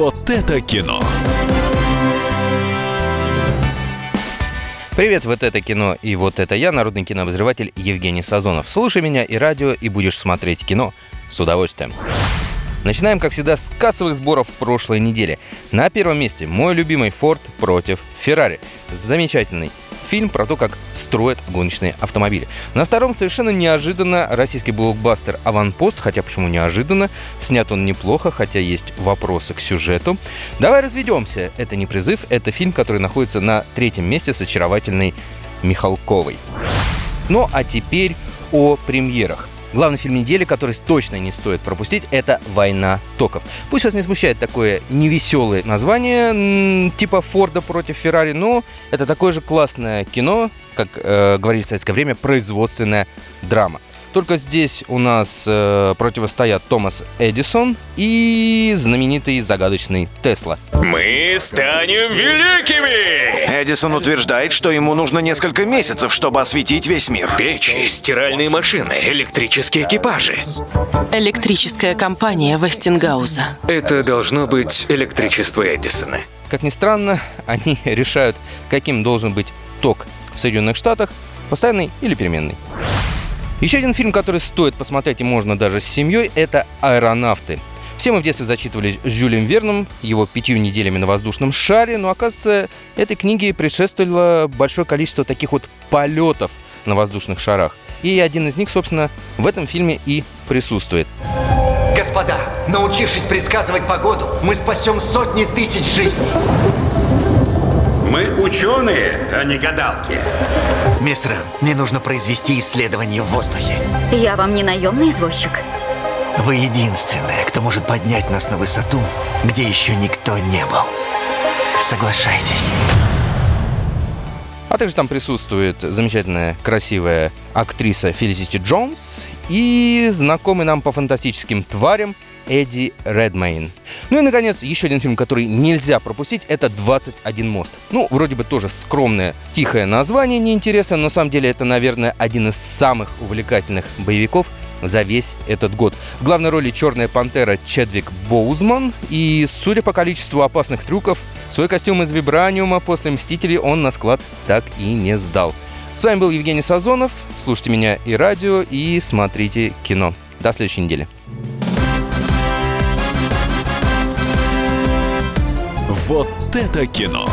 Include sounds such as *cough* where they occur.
Вот это кино. Привет, вот это кино и вот это я, народный кинообозреватель Евгений Сазонов. Слушай меня и радио, и будешь смотреть кино с удовольствием. Начинаем, как всегда, с кассовых сборов прошлой недели. На первом месте мой любимый Ford против Ferrari. Замечательный фильм про то, как строят гоночные автомобили. На втором совершенно неожиданно российский блокбастер «Аванпост», хотя почему неожиданно, снят он неплохо, хотя есть вопросы к сюжету. «Давай разведемся» — это не призыв, это фильм, который находится на третьем месте с очаровательной Михалковой. Ну а теперь о премьерах. Главный фильм недели, который точно не стоит пропустить, это «Война токов». Пусть вас не смущает такое невеселое название, типа Форда против Феррари, но это такое же классное кино, как э, говорили в советское время, производственная драма. Только здесь у нас э, противостоят Томас Эдисон и знаменитый загадочный Тесла. Мы станем великими! Эдисон утверждает, что ему нужно несколько месяцев, чтобы осветить весь мир. Печи, стиральные машины, электрические экипажи. Электрическая компания Вестингауза. Это должно быть электричество Эдисона. Как ни странно, они *laughs* решают, каким должен быть ток в Соединенных Штатах, постоянный или переменный. Еще один фильм, который стоит посмотреть и можно даже с семьей, это «Аэронавты». Все мы в детстве зачитывали с Жюлем Верном, его пятью неделями на воздушном шаре, но, оказывается, этой книге предшествовало большое количество таких вот полетов на воздушных шарах. И один из них, собственно, в этом фильме и присутствует. Господа, научившись предсказывать погоду, мы спасем сотни тысяч жизней. Мы ученые, а не гадалки. Мисс Рен, мне нужно произвести исследование в воздухе. Я вам не наемный извозчик. Вы единственная, кто может поднять нас на высоту, где еще никто не был. Соглашайтесь. А также там присутствует замечательная, красивая актриса Фелисити Джонс и знакомый нам по фантастическим тварям Эдди Редмейн. Ну и, наконец, еще один фильм, который нельзя пропустить, это «21 мост». Ну, вроде бы тоже скромное, тихое название, неинтересно, но на самом деле это, наверное, один из самых увлекательных боевиков за весь этот год. В главной роли «Черная пантера» Чедвик Боузман, и, судя по количеству опасных трюков, свой костюм из вибраниума после «Мстителей» он на склад так и не сдал. С вами был Евгений Сазонов. Слушайте меня и радио, и смотрите кино. До следующей недели. Вот это кино!